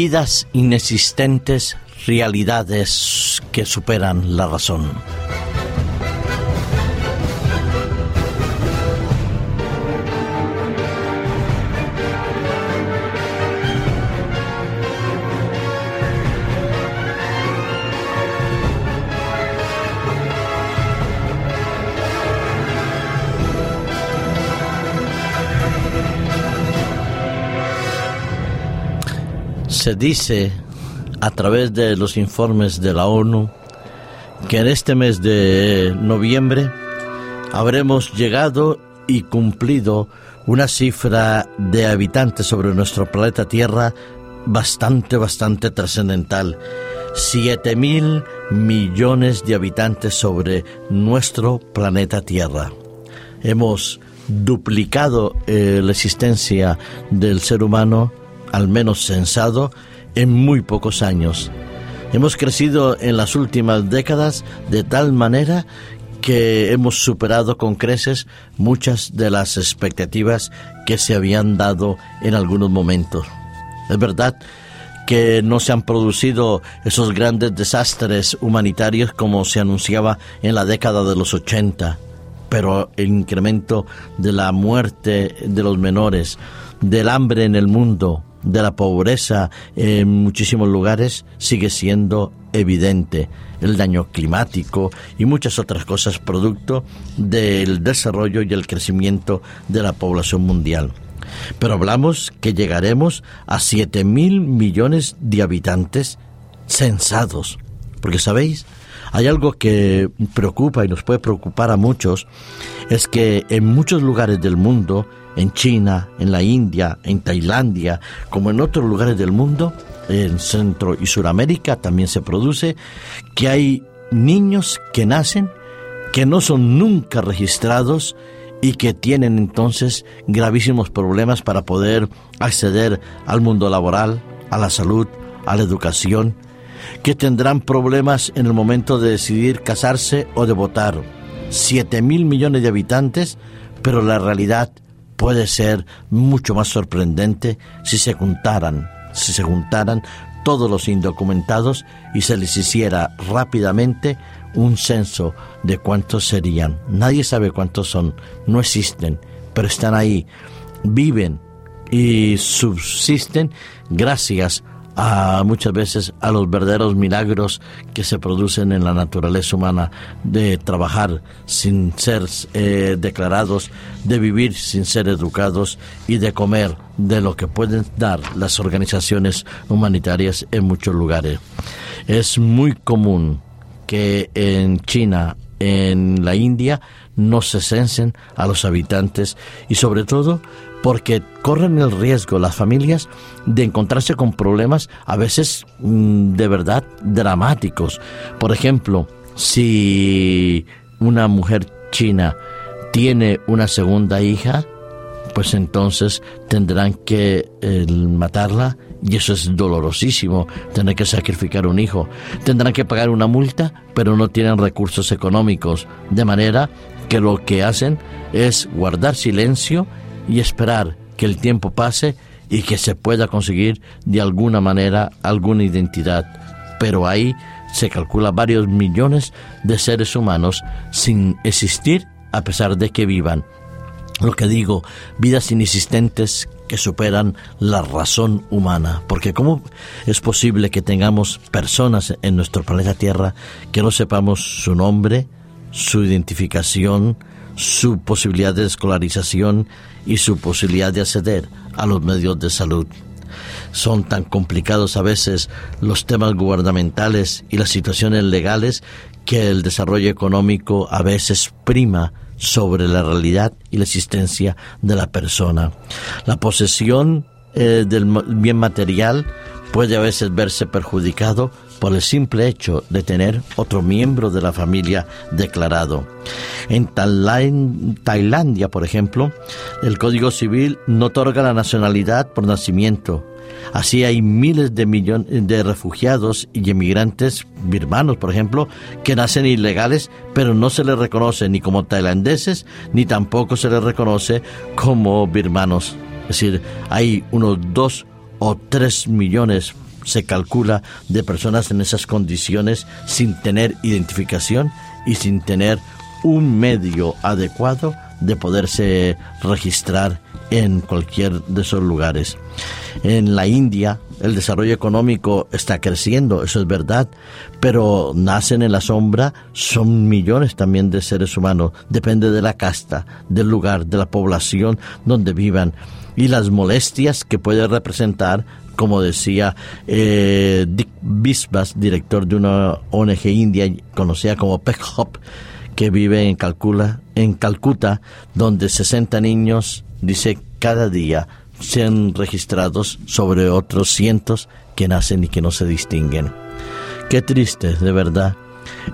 Vidas inexistentes, realidades que superan la razón. Se dice a través de los informes de la ONU que en este mes de noviembre habremos llegado y cumplido una cifra de habitantes sobre nuestro planeta Tierra bastante, bastante trascendental. Siete mil millones de habitantes sobre nuestro planeta Tierra. Hemos duplicado eh, la existencia del ser humano, al menos sensado, en muy pocos años. Hemos crecido en las últimas décadas de tal manera que hemos superado con creces muchas de las expectativas que se habían dado en algunos momentos. Es verdad que no se han producido esos grandes desastres humanitarios como se anunciaba en la década de los 80, pero el incremento de la muerte de los menores, del hambre en el mundo, de la pobreza en muchísimos lugares sigue siendo evidente. El daño climático y muchas otras cosas producto del desarrollo y el crecimiento de la población mundial. Pero hablamos que llegaremos a 7 mil millones de habitantes censados. Porque, ¿sabéis? Hay algo que preocupa y nos puede preocupar a muchos, es que en muchos lugares del mundo en China, en la India, en Tailandia, como en otros lugares del mundo, en Centro y Suramérica también se produce, que hay niños que nacen que no son nunca registrados y que tienen entonces gravísimos problemas para poder acceder al mundo laboral, a la salud, a la educación, que tendrán problemas en el momento de decidir casarse o de votar. Siete mil millones de habitantes, pero la realidad puede ser mucho más sorprendente si se juntaran, si se juntaran todos los indocumentados y se les hiciera rápidamente un censo de cuántos serían. Nadie sabe cuántos son, no existen, pero están ahí, viven y subsisten gracias a muchas veces a los verdaderos milagros que se producen en la naturaleza humana de trabajar sin ser eh, declarados, de vivir sin ser educados y de comer de lo que pueden dar las organizaciones humanitarias en muchos lugares. Es muy común que en China, en la India, no se censen a los habitantes y sobre todo porque corren el riesgo las familias de encontrarse con problemas a veces mm, de verdad dramáticos. Por ejemplo, si una mujer china tiene una segunda hija, pues entonces tendrán que matarla y eso es dolorosísimo, tener que sacrificar un hijo. Tendrán que pagar una multa, pero no tienen recursos económicos, de manera que lo que hacen es guardar silencio y esperar que el tiempo pase y que se pueda conseguir de alguna manera alguna identidad. Pero ahí se calcula varios millones de seres humanos sin existir a pesar de que vivan. Lo que digo, vidas inexistentes que superan la razón humana. Porque ¿cómo es posible que tengamos personas en nuestro planeta Tierra que no sepamos su nombre, su identificación, su posibilidad de escolarización y su posibilidad de acceder a los medios de salud. Son tan complicados a veces los temas gubernamentales y las situaciones legales que el desarrollo económico a veces prima sobre la realidad y la existencia de la persona. La posesión eh, del bien material puede a veces verse perjudicado por el simple hecho de tener otro miembro de la familia declarado. En Tailandia, por ejemplo, el Código Civil no otorga la nacionalidad por nacimiento. Así hay miles de millones de refugiados y emigrantes birmanos, por ejemplo, que nacen ilegales, pero no se les reconoce ni como tailandeses, ni tampoco se les reconoce como birmanos. Es decir, hay unos dos o tres millones se calcula de personas en esas condiciones sin tener identificación y sin tener un medio adecuado de poderse registrar en cualquier de esos lugares. En la India el desarrollo económico está creciendo, eso es verdad, pero nacen en la sombra, son millones también de seres humanos, depende de la casta, del lugar, de la población donde vivan y las molestias que puede representar como decía eh, Dick Bisbas, director de una ONG india conocida como Peck Hop, que vive en, Calcula, en Calcuta, donde 60 niños, dice, cada día sean registrados sobre otros cientos que nacen y que no se distinguen. Qué triste, de verdad,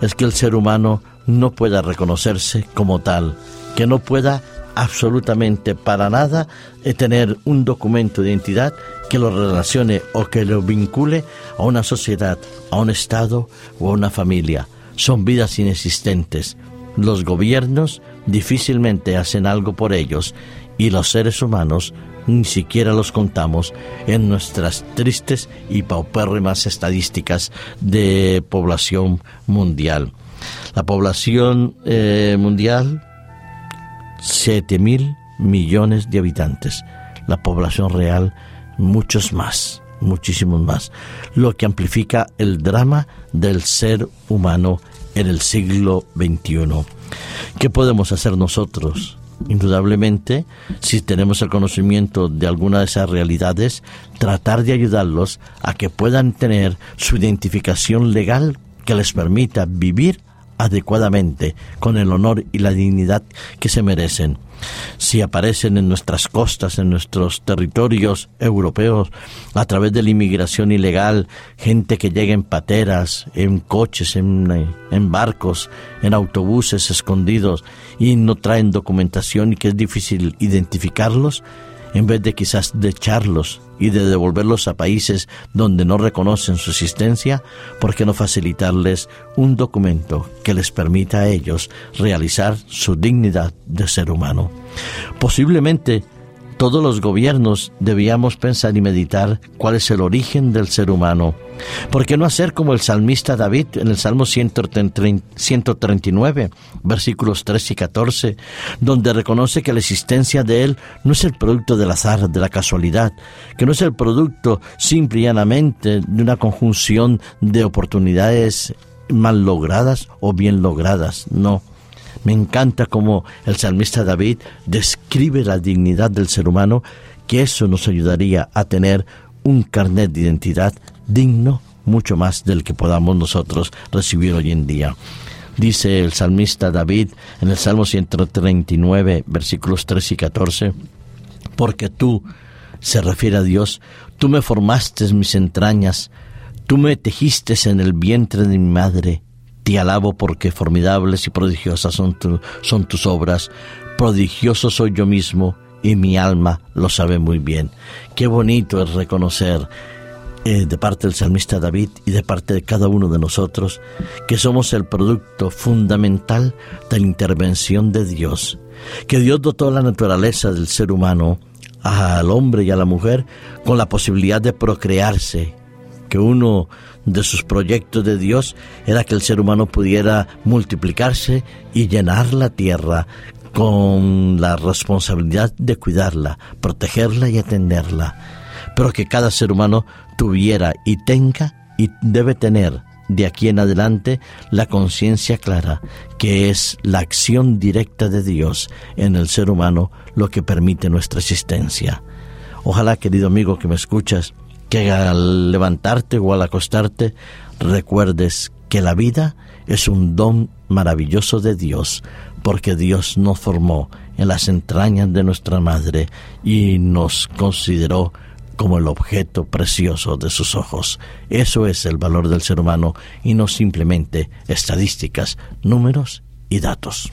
es que el ser humano no pueda reconocerse como tal, que no pueda absolutamente para nada eh, tener un documento de identidad que lo relacione o que lo vincule a una sociedad, a un Estado o a una familia. Son vidas inexistentes. Los gobiernos difícilmente hacen algo por ellos y los seres humanos ni siquiera los contamos en nuestras tristes y paupérrimas estadísticas de población mundial. La población eh, mundial, 7 mil millones de habitantes. La población real, muchos más, muchísimos más. Lo que amplifica el drama del ser humano en el siglo XXI. ¿Qué podemos hacer nosotros? indudablemente, si tenemos el conocimiento de alguna de esas realidades, tratar de ayudarlos a que puedan tener su identificación legal que les permita vivir adecuadamente, con el honor y la dignidad que se merecen. Si aparecen en nuestras costas, en nuestros territorios europeos, a través de la inmigración ilegal, gente que llega en pateras, en coches, en, en barcos, en autobuses escondidos y no traen documentación y que es difícil identificarlos, en vez de quizás de echarlos y de devolverlos a países donde no reconocen su existencia, ¿por qué no facilitarles un documento que les permita a ellos realizar su dignidad de ser humano? Posiblemente todos los gobiernos debíamos pensar y meditar cuál es el origen del ser humano. ¿Por qué no hacer como el salmista David en el Salmo 139, versículos 3 y 14, donde reconoce que la existencia de Él no es el producto del azar, de la casualidad, que no es el producto simple y llanamente de una conjunción de oportunidades mal logradas o bien logradas, no me encanta cómo el salmista David describe la dignidad del ser humano, que eso nos ayudaría a tener un carnet de identidad digno mucho más del que podamos nosotros recibir hoy en día. Dice el salmista David en el Salmo 139, versículos 3 y 14, porque tú, se refiere a Dios, tú me formaste mis entrañas, tú me tejiste en el vientre de mi madre, te alabo porque formidables y prodigiosas son, son tus obras. Prodigioso soy yo mismo y mi alma lo sabe muy bien. Qué bonito es reconocer eh, de parte del salmista David y de parte de cada uno de nosotros que somos el producto fundamental de la intervención de Dios. Que Dios dotó la naturaleza del ser humano al hombre y a la mujer con la posibilidad de procrearse, que uno de sus proyectos de Dios era que el ser humano pudiera multiplicarse y llenar la tierra con la responsabilidad de cuidarla, protegerla y atenderla, pero que cada ser humano tuviera y tenga y debe tener de aquí en adelante la conciencia clara que es la acción directa de Dios en el ser humano lo que permite nuestra existencia. Ojalá, querido amigo que me escuchas, que al levantarte o al acostarte recuerdes que la vida es un don maravilloso de Dios, porque Dios nos formó en las entrañas de nuestra madre y nos consideró como el objeto precioso de sus ojos. Eso es el valor del ser humano y no simplemente estadísticas, números y datos.